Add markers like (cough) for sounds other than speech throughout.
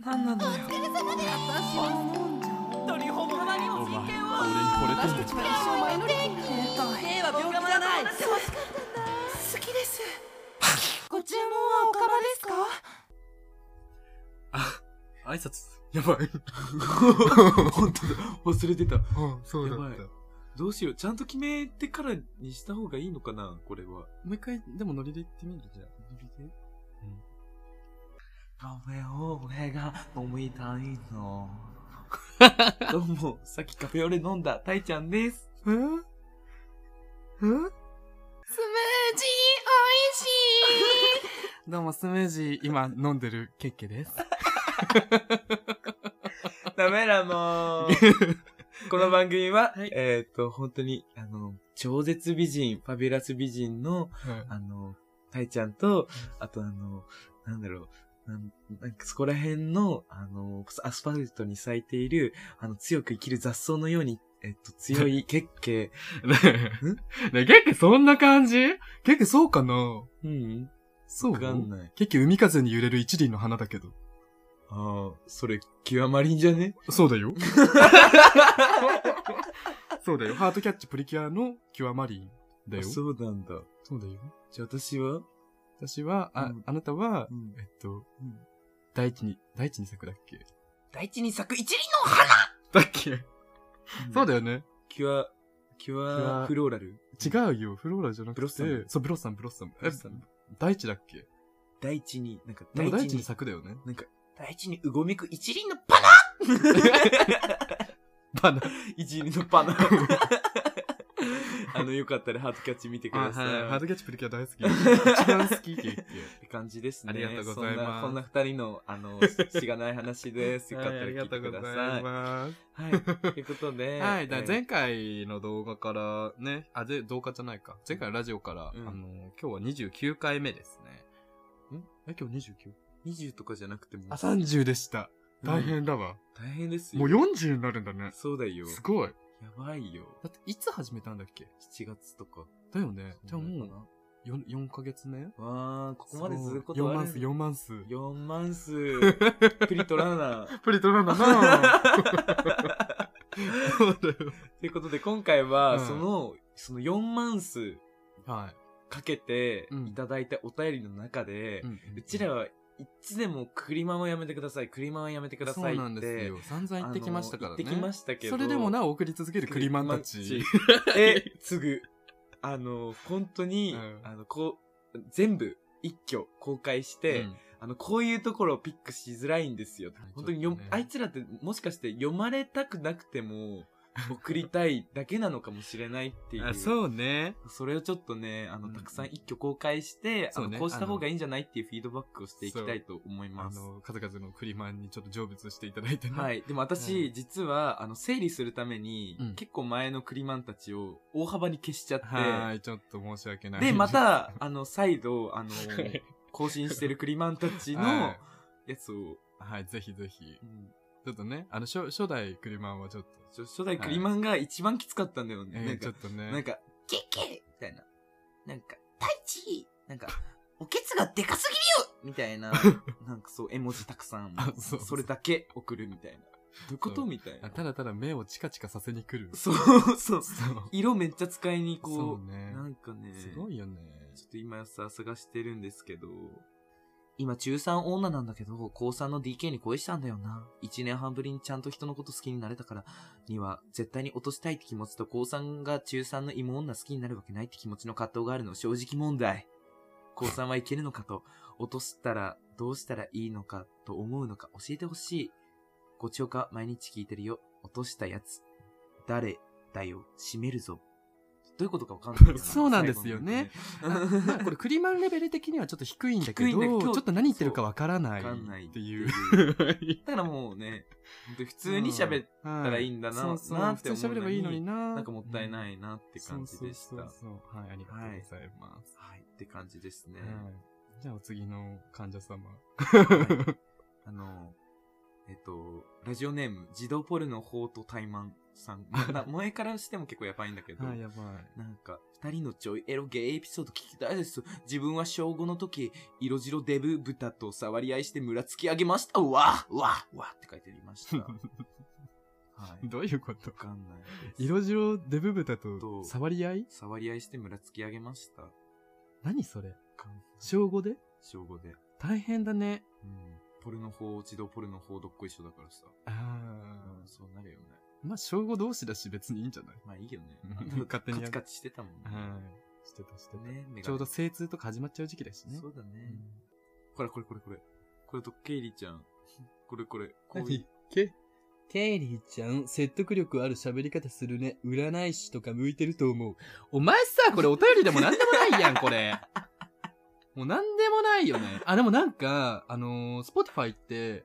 なんなのよ。私は思うんじゃん。鳥ほどまにもお前、俺に人権を惚れてんだ私たちは一生前乗り切って兵は病気じゃない楽しかったんだ好きです。ご注文はおかまですかあ挨拶。やばい。本当だ。忘れてた。うん、そうだったどうしよう。ちゃんと決めてからにした方がいいのかなこれは。もう一回、でもノリで言ってみるじゃあ。ノリでカフェを俺が飲みたいの。(laughs) どうも、さっきカフェオレ飲んだタイちゃんです。えうんスムージーおいしい (laughs) どうも、スムージー、今飲んでるケッケです。(laughs) ダメだもう。この番組は、はいえっ、と、本当に、あの、超絶美人、ファビュラス美人の、あの、タイちゃんと、あとあの、なんだろう、なんかそこら辺の、あの、アスファルトに咲いている、あの、強く生きる雑草のように、えっと、強い (laughs) 結系。ねえ、ねえ、ケッケそんな感じ？ケッケそうかな？うん。そう？わかんない。ケッケ海風に揺れる一輪の花だけど。ああ、それ、極まりんじゃね？そうだよ。(laughs) そうだよ。ハートキャッチプリキュアのキュアマリンだよ。あそうなんだ。そうだよ。じゃあ私は私は、あ、うんあなたは、うんえっと、大地に、大地に咲くだっけ？大地に咲く一輪の花だっけ、そうだよね。キュア、キュアアフローラル？違うよ。フローラじゃなくて。ブロッサム？そう、ブロッサム、ブロッサム。ブロッサム大地だっけ？大地に、なんか大地に大地に、咲くだよね。なんか、大地にうごめく一輪のパナバナ。(laughs) (laughs) 一輪のパナ。(laughs) (laughs) あの、よかったらハートキャッチ見てください。ハートキャッチプリキュア大好き。一番好き、ケッケ。って感じですね。ありがとうございますこんな二人の、あの、しがない話です。よかったらはいありがと聞いてくうございださい。ます。はい。ということで、(laughs) はい。だ前回の動画からね、あ、で、動画じゃないか。前回ラジオから、うんあの、今日は29回目ですね。ん？え、今日 29? 20とかじゃなくても。あ、30でした。大変だわ。大変ですよ。もう40になるんだね。そうだよ。すごい。やばいよ。だって、いつ始めたんだっけ？7月とか。だよね。じゃあもう、う。4, 4ヶ月目？わー、ここまですること4ある万数、4万数。4万数。(laughs) プリトラーナ。プリトランだなそうだよ。ということで、今回は、うんその、その4万数はかけてうんいただいたお便りの中でうちらはいつでもクリマンはやめてください、クリマンはやめてくださいって。そうなんですよ。散々言ってきましたからね。言ってきましたけど。それでもなお送り続けるクリマンたち。え、つぐ。あの、本当に、うんあの、こう、全部、一挙公開して、うんあの、こういうところをピックしづらいんですよ。本当にねあいつらってもしかして読まれたくなくても、送りたいだけなのかもしれないっていう。あそうね。それをちょっとね、あの、うんたくさん一挙公開して、あそうねのこうした方がいいんじゃないっていうフィードバックをしていきたいと思いあます。の、数々のクリマンにちょっと成仏していただいてね。。はいい。でも私、う実は、あの、整理するために、うん結構前のクリマンたちを大幅に消しちゃって、はい、ちょっと申し訳ない。で、ま、た、(laughs) あの、再度、あのはい、更新してるクリマンたちのはやつを、はい、ぜひぜひう。んちょっとね、あの、初初代クリマンはちょっと、ちょ初代クリマンが一番きつかったんだよね。えー、ちょなんかっ、とね。なんか、ケッケみたいな。なんか、タイチなんか、おケツがでかすぎるよみたいな、(laughs) なんかそう、絵文字たくさんあ、そうそれだけ送るみたいな。どういうことみたいなあ。ただただ目をチカチカさせに来る。そう、そう。そう。色めっちゃ使いにこう、そうねなんかね、すごいよね。ちょっと今さ、探してるんですけど、今中3女なんだけど、高3の DK に恋したんだよな。1年半ぶりにちゃんと人のこと好きになれたからには、絶対に落としたいって気持ちと、高3が中3の妹女好きになるわけないって気持ちの葛藤があるの正直問題。高3はいけるのかと、落としたらどうしたらいいのかと思うのか教えてほしい。ごちおか毎日聞いてるよ。落としたやつ。誰だよ。閉めるぞ。どういうことかわかんない。そうなんですよねこれクリマンレベル的にはちょっと低いんだけど、ちょっと何言ってるかわからないっていう。(laughs) だからもうね、普通に喋ったらいいんだな、そうそうなって思うのに普通に喋ればいいのにな。なんかもったいないなって感じでした。そうはい、ありがとうございます。はい、って感じですね。はいじゃあお次の患者様。はいあの、えっと、ラジオネーム、児童ポルノ法と怠慢。さん、まな萌えからしても結構やばいんだけど、あ、やばい。なんか、二人のちょいエロゲイエピソード聞きたいです。自分は小5の時、色白デブ豚と触り合いして村突き上げました。うわうわうわって書いてありました。(laughs) はい。どういうこと？わかんない。色白デブ豚とと触り合い？触り合いして村突き上げました。何それ？小5で？小5で。大変だね。うん。ポルノ法、自動ポルノ法どっこ一緒だからさ。あうん、そうなるよね。あ。まあ、小5同士だし別にいいんじゃない？まあいいよねうん。(laughs) 勝手にやるカチカチしてたもんね。はい。してたしてた。ね、メガネちょうど精通とか始まっちゃう時期だしね。そうだね。うんこれこれこれこれ。これとケイリちゃん。これこれ。こういうケケイリーちゃん、説得力ある喋り方するね。占い師とか向いてると思う。お前さ、これお便りでもなんでもないやん、これ。(laughs) もうなんでもないよね。あ、でもなんか、あのー、Spotify って、あの、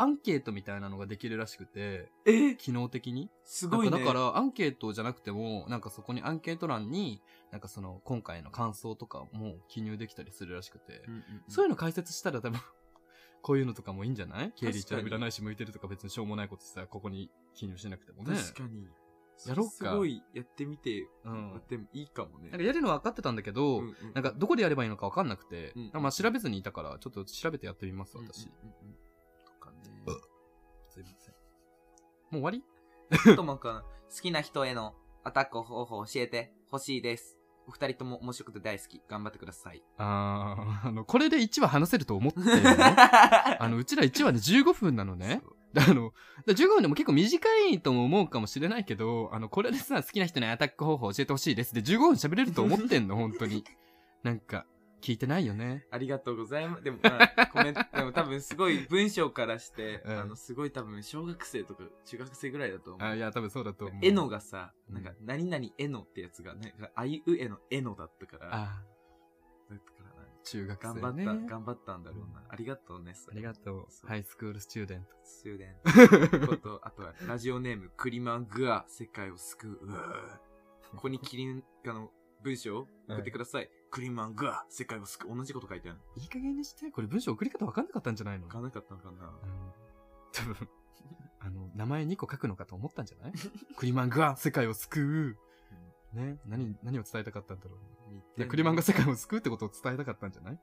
アンケートみたいなのができるらしくて、え？機能的に。すごいね。だから、アンケートじゃなくても、なんかそこにアンケート欄に、なんかその、今回の感想とかも記入できたりするらしくて、うんうんうんそういうの解説したら多分、(laughs) こういうのとかもいいんじゃない？ケイリーちゃん占い師向いてるとか別にしょうもないことさ、ここに記入しなくてもね。確かに。やろうかすごいやってみて、うんやってもいいかもね。なんかやるのは分かってたんだけど、うんうんなんかどこでやればいいのか分かんなくて、うんまあ調べずにいたから、ちょっと調べてやってみます、私。うんうんうん。すいません。もう終わり？ともくん、好きな人へのアタック方法教えてほしいです。お二人とも面白くて大好き。頑張ってください。あー、あの、これで1話話せると思ってるの？あ (laughs) あの、うちら1話で15分なのね。あの、だ15分でも結構短いとも思うかもしれないけど、あの、これでさ、好きな人にアタック方法教えてほしいです。で、15分喋れると思ってんの、本当に。なんか、聞いてないよね。ありがとうございます。でも、まあ、(laughs) コメント、でも多分すごい文章からして、うんあの、すごい多分小学生とか中学生ぐらいだと思う。あ、いや、多分そうだと思う。えのがさ、うんなんか、何々えのってやつが、なんか、あいうえのえのだったから、だあ、ったからな中学生頑ね。張った、頑張ったんだろうな。ありがとうね、そあれりがとう。ハイスクールスチューデント。終電。こと、(laughs) あとは、ラジオネーム、クリマングア、世界を救う。ここにキリンがの文章を送ってください。クリマングア、世界を救う。同じこと書いてある。いい加減にして。これ文章送り方分かんなかったんじゃないの？書かなかったのかなうん多分、あの、名前2個書くのかと思ったんじゃない？(laughs) クリマンが世界を救う。ね？何、何を伝えたかったんだろう？いや、クリマンが世界を救うってことを伝えたかったんじゃない？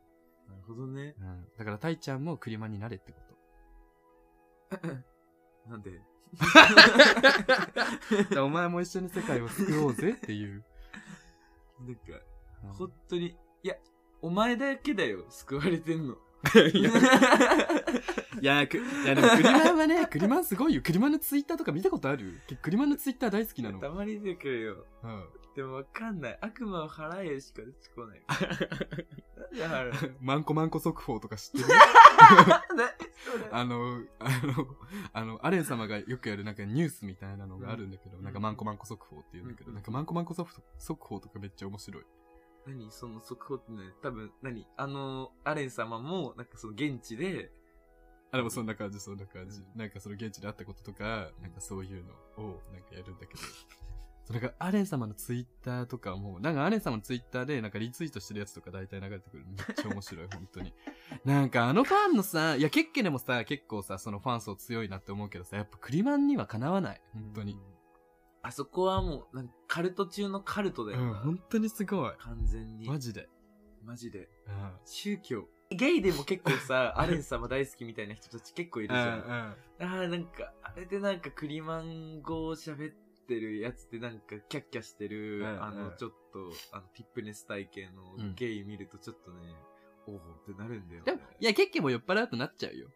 なるほどね。うん。だから、タイちゃんもクリマンになれってこと。(coughs) なんで？(laughs) お前も一緒に世界を救おうぜっていう。なんか、うん本当に、いや、お前だけだよ、救われてんの。(laughs) いや、いや、くいやでもクリマンはね、(laughs) クリマンすごいよ。クリマンのツイッターとか見たことある？クリマンのツイッター大好きなの。たまに出てくるよ。うん。でもわかんない。悪魔を払えしか出てこない。なんで払う (laughs) マンコマンコ速報とか知ってる？何それ？あの、あの、あの、アレン様がよくやるなんかニュースみたいなのがあるんだけど、うんなんかマンコマンコ速報っていうんだけど、うんなんかマンコマンコ速速報とかめっちゃ面白い。何その速報ってね、多分、何あの、アレン様も、なんかその現地で、あ、でもそんな感じ、そんな感じ。なんかその現地であったこととか、なんかそういうのをなんかやるんだけど。(laughs) それがアレン様のツイッターとかも、なんかアレン様のツイッターでなんかリツイートしてるやつとか大体流れてくる。めっちゃ面白い、本当に。(laughs) なんかあのファンのさ、いや、ケッケでもさ、結構さ、そのファン層強いなって思うけどさ、やっぱクリマンにはかなわない。本当に。あそこはもう、なんかカルト中のカルトだうん。本当にすごい。完全に。マジで。マジで。うん。宗教。ゲイでも結構さ、(laughs) アレン様大好きみたいな人たち結構いるじゃん。ああ、なんか、あれでなんかクリマン語を喋ってるやつってなんかキャッキャしてる、うんあの、うんちょっと、あの、ティップネス体系のうんゲイ見るとちょっとね、おおってなるんだよ、ね。でも、いや、ケッケも酔っ払うとなっちゃうよ。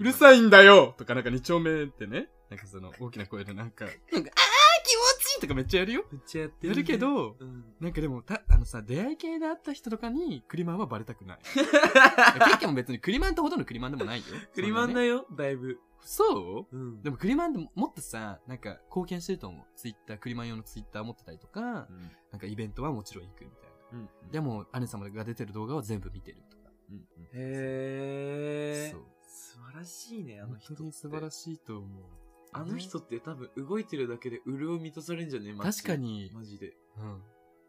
うるさいんだよとかなんか二丁目ってね。なんかその大きな声でなんか、なんか、とかめっちゃやるよ。めっちゃやってやるけ、ど、うん。なんかでも、た、あのさ、出会い系で会った人とかに、クリマンはバレたくない。(laughs) ケッケも別にクリマンってほどのクリマンでもないよ。(laughs) クリマンだよ、だいぶ。そう？うん。でもクリマンでももっとさ、なんか貢献してると思う。ツイッター、クリマン用のツイッター持ってたりとか、うん、なんかイベントはもちろん行くみたいな。うん。でも、アネ様が出てる動画は全部見てるとか。うん、へー。そう。素晴らしいね、あの人って。本当に素晴らしいと思う。あの人って多分動いてるだけで潤い満たされんじゃね？え確かにマジで。うん。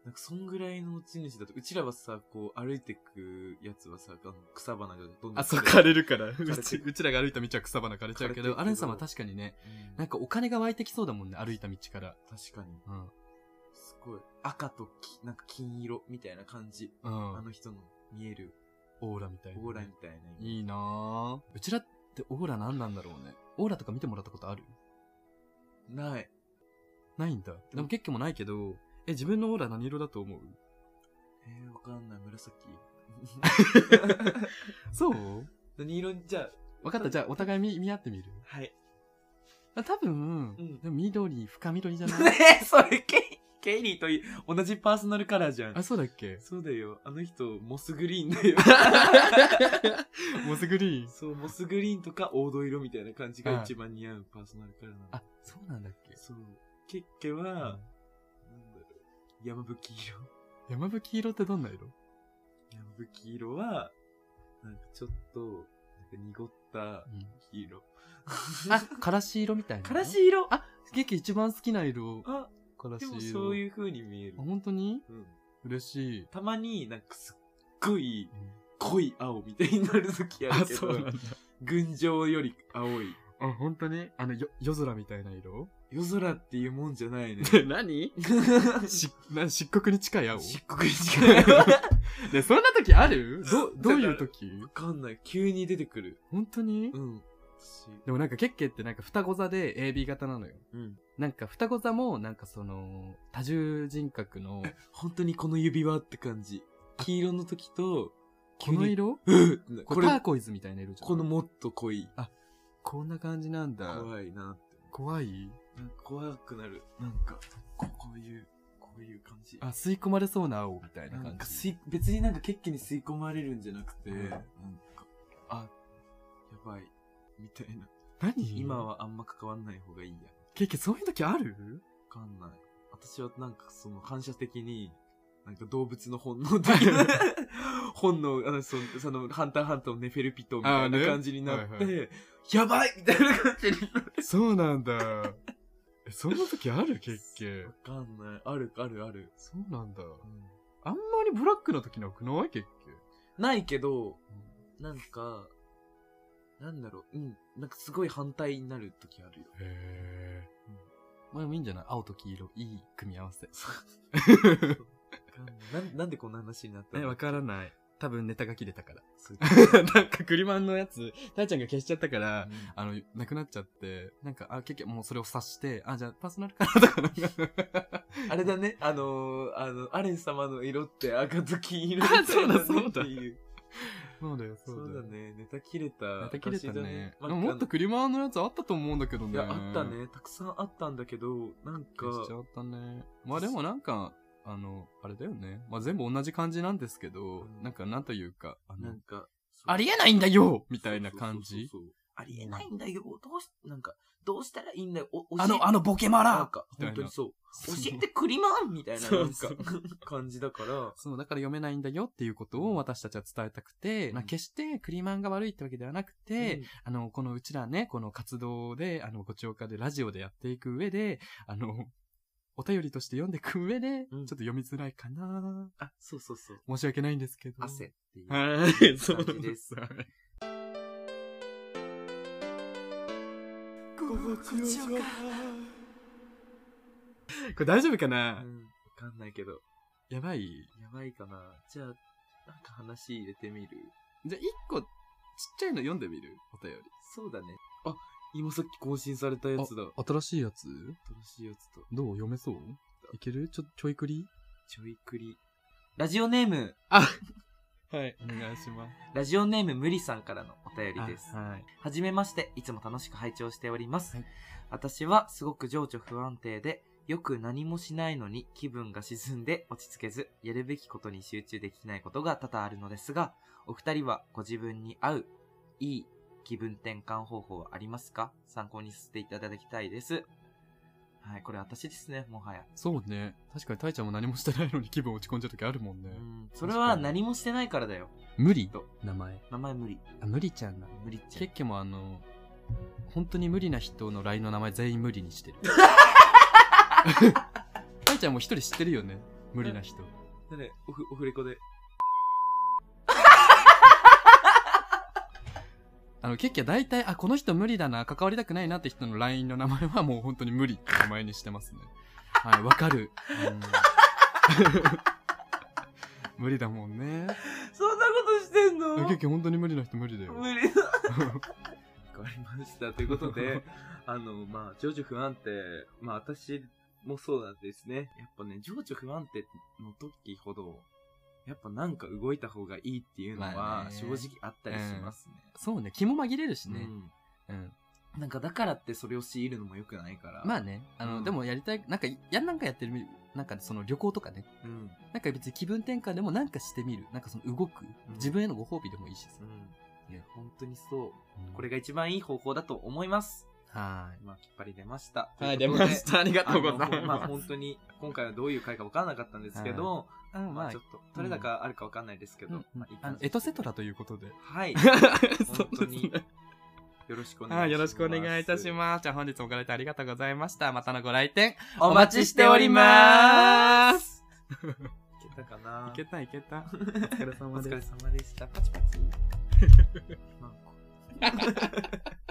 なんかそんぐらいの持ち主だと、うちらはさ、こう歩いてくやつはさ、あの草花がどんどんあ、そう、枯れるから。うちうちらが歩いた道は草花枯れちゃうけど、アレン様は確かにね、うんなんかお金が湧いてきそうだもんね、歩いた道から。確かに。うん。すごい。赤ときなんか金色みたいな感じ。うん。あの人の見えるオーラみたいなね、オーラみたいな。いいなぁ。うちらってオーラ何なんだろうね。オーラとか見てもらったことある？ない。ないんだ。でも結構もないけど、え、自分のオーラ何色だと思う？えー、わかんない。紫。(laughs) そう？何色？じゃあ、分かった、じゃあお互い見見合ってみる？はい。あ多分、うんでも緑、深緑じゃない？ねえ、それケイ、ケイリーとい同じパーソナルカラーじゃんあ、。そうだっけ？そうだよ。あの人、モスグリーンだよ。(laughs) モスグリーン？そう、モスグリーンとか黄土色みたいな感じが一番似合うパーソナルカラーなの。あ、そうなんだっけ？そう。ケッケは、なんだろう。山吹色。山吹色ってどんな色？山吹色は、なんかちょっと、なんか濁った黄色。あ、からし色みたいな。(laughs) からし色あ、ケーキ一番好きな色。あ、からし色。でもそういう風に見えるあ、。本当に？うん。嬉しい。たまになんかすっごい濃い青みたいになる時ああ、るけどそうなん、だ。群青より青い。あ、本当に？あの、よ、夜空みたいな色？夜空っていうもんじゃないね。(laughs) 何？(laughs) し、な、漆黒に近い青？漆黒に近い。(laughs) ね、そんな時ある？ど、どういう時？わかんない。急に出てくる。本当に？うん。私でもなんかケッケってなんか双子座で AB 型なのよ。うん。なんか双子座もなんかその多重人格の (laughs) 本当にこの指輪って感じ。黄色の時と、この色？(laughs) うんここれ、れターコイズみたいな色じゃん。このもっと濃い。こんな感じなんだ。怖いなって。怖い？怖くなる。なんか、ここういう、こういう感じ。あ、吸い込まれそうな青みたいな感じ。か吸い、別になんかケッケに吸い込まれるんじゃなくて、うんなんか、あ、やばい、みたいな。何？今。はあんま関わんない方がいいや。ケッケそういう時ある？わかんない。私はなんかその反射的に、なんか動物の本能的な、(laughs) 本能、あの、その、その、ハンターハンターのネフェルピトみたいな感じになって、はいはやばいみたいな感じになる。そうなんだ。え、そんな時ある？ケッケわ。かんない。ある、ある、ある。そうなんだ。あんまりブラックの時なくない？ケッケ。ないけど、なんか、なんだろう、うん、なんかすごい反対になる時あるよ。へえ。まあでもいいんじゃない？青と黄色。いい組み合わせ。ない (laughs) なんでこんな話になったえ、のわからない。多分ネタが切れたから。(laughs) なんかクリマンのやつ、たいちゃんが消しちゃったから、うんあの、なくなっちゃって、なんか、あ、結局もうそれを察して、あ、じゃあパーソナルカラーとか (laughs) あれだね、あのー、あの、アレン様の色って赤と黄色だそうだっていう。そうだよ、そそううだよ。だね、ネタ切れた。ネタ切れたね。ももっとクリマンのやつあったと思うんだけどね。いや、あった。ね。たくさんあったんだけど、なんか、消しちゃったね。まあでもなんか、あの、あれだよね。まあ全部同じ感じなんですけど、うんなんかなんというか、あのなん、か、ありえないんだよみたいな感じ？そうそうそうそうありえないんだよ。どうし、なんか、どうしたらいいんだよ。おあの、あのボケマラ。なんか、本当にそう。教えてクリマンみたいな、なんか (laughs) 感じだから、そう、だから読めないんだよっていうことを私たちは伝えたくて、うん。まあ決してクリマンが悪いってわけではなくて、うん。あの、このうちらね、この活動で、あの、ご聴化でラジオでやっていく上で、あの、お便りとして読んでいく上で、うん。ちょっと読みづらいかな。あ、そうそうそう。申し訳ないんですけど。汗っていう感じです (laughs) 心地よかこれ大丈夫かうな、ん。わかんないけど。やばいやばいかな。じゃあ、なんか話入れてみる？じゃあ、一個、ちっちゃいの読んでみる？お便り。そうだね。あ、今さっき更新されたやつだ。新しいやつ？新しいやつと。どう？読めそう？いける？ちょ、ちょいくり？ちょいくり。ラジオネーム、はい、お願いします。ラジオネーム無理さんからのお便りです。ははい。じめまして、いつも楽しく拝聴しております。はい私はすごく情緒不安定で、よく何もしないのに気分が沈んで落ち着けず、やるべきことに集中できないことが多々あるのですが、お二人はご自分に合う、いい気分転換方法はありますか？参考にさせていただきたいです。はい、これ私ですね、もはや。そうね。確かに、たいちゃんも何もしてないのに気分落ち込んじゃう時あるもんね。うん、それは何もしてないからだよ。無理？と名前。名前無理。あ、無理ちゃんな。無理っちゃケッケもあの、本当に無理な人の LINE の名前全員無理にしてる。(laughs) たいちゃんも一人知ってるよね？無理な人。誰？オフ、オフレコで。あの、結局大体、あ、この人無理だな、関わりたくないなって人の LINE の名前はもう本当に無理って名前にしてますね。(laughs) はい、わかる。うん (laughs) 無理だもんね。そんなことしてんの？結局本当に無理な人無理だよ。無理だ。わかりました。ということで、(laughs) あの、まあ、情緒不安定、まあ、私もそうなんですね。やっぱね、情緒不安定の時ほど、やっぱなんか動いた方がいいっていうのまあは、ね正直あったりしますね。そうね、気も紛れるしね。うん。うん。なんかだからってそれを強いるのも良くないから。まあね、あの、うんでもやりたい、なんか、やんなんかやってる、なんかその旅行とかね、うん。なんか別に気分転換でもなんかしてみる。なんかその動く。うん自分へのご褒美でもいいしさ。うん。いや、本当にそう。うんこれが一番いい方法だと思います。はまあ、きっぱり出ました。い。とうことでた。ありがあのまあ本当に今回はどういう回か分からなかったんですけど、うん、まあまあちょっと取れ高あるか分かんないですけど、うんまあエトセトラということで。はい。(laughs) 本当によろしくお願いします。はい、よろしくお願いいたします。じゃあ本日もご来店ありがとうございました。またのご来店お待ちしております。いけたかな？いけたいけた。(laughs) お疲れお様でした。パチパチ。(laughs)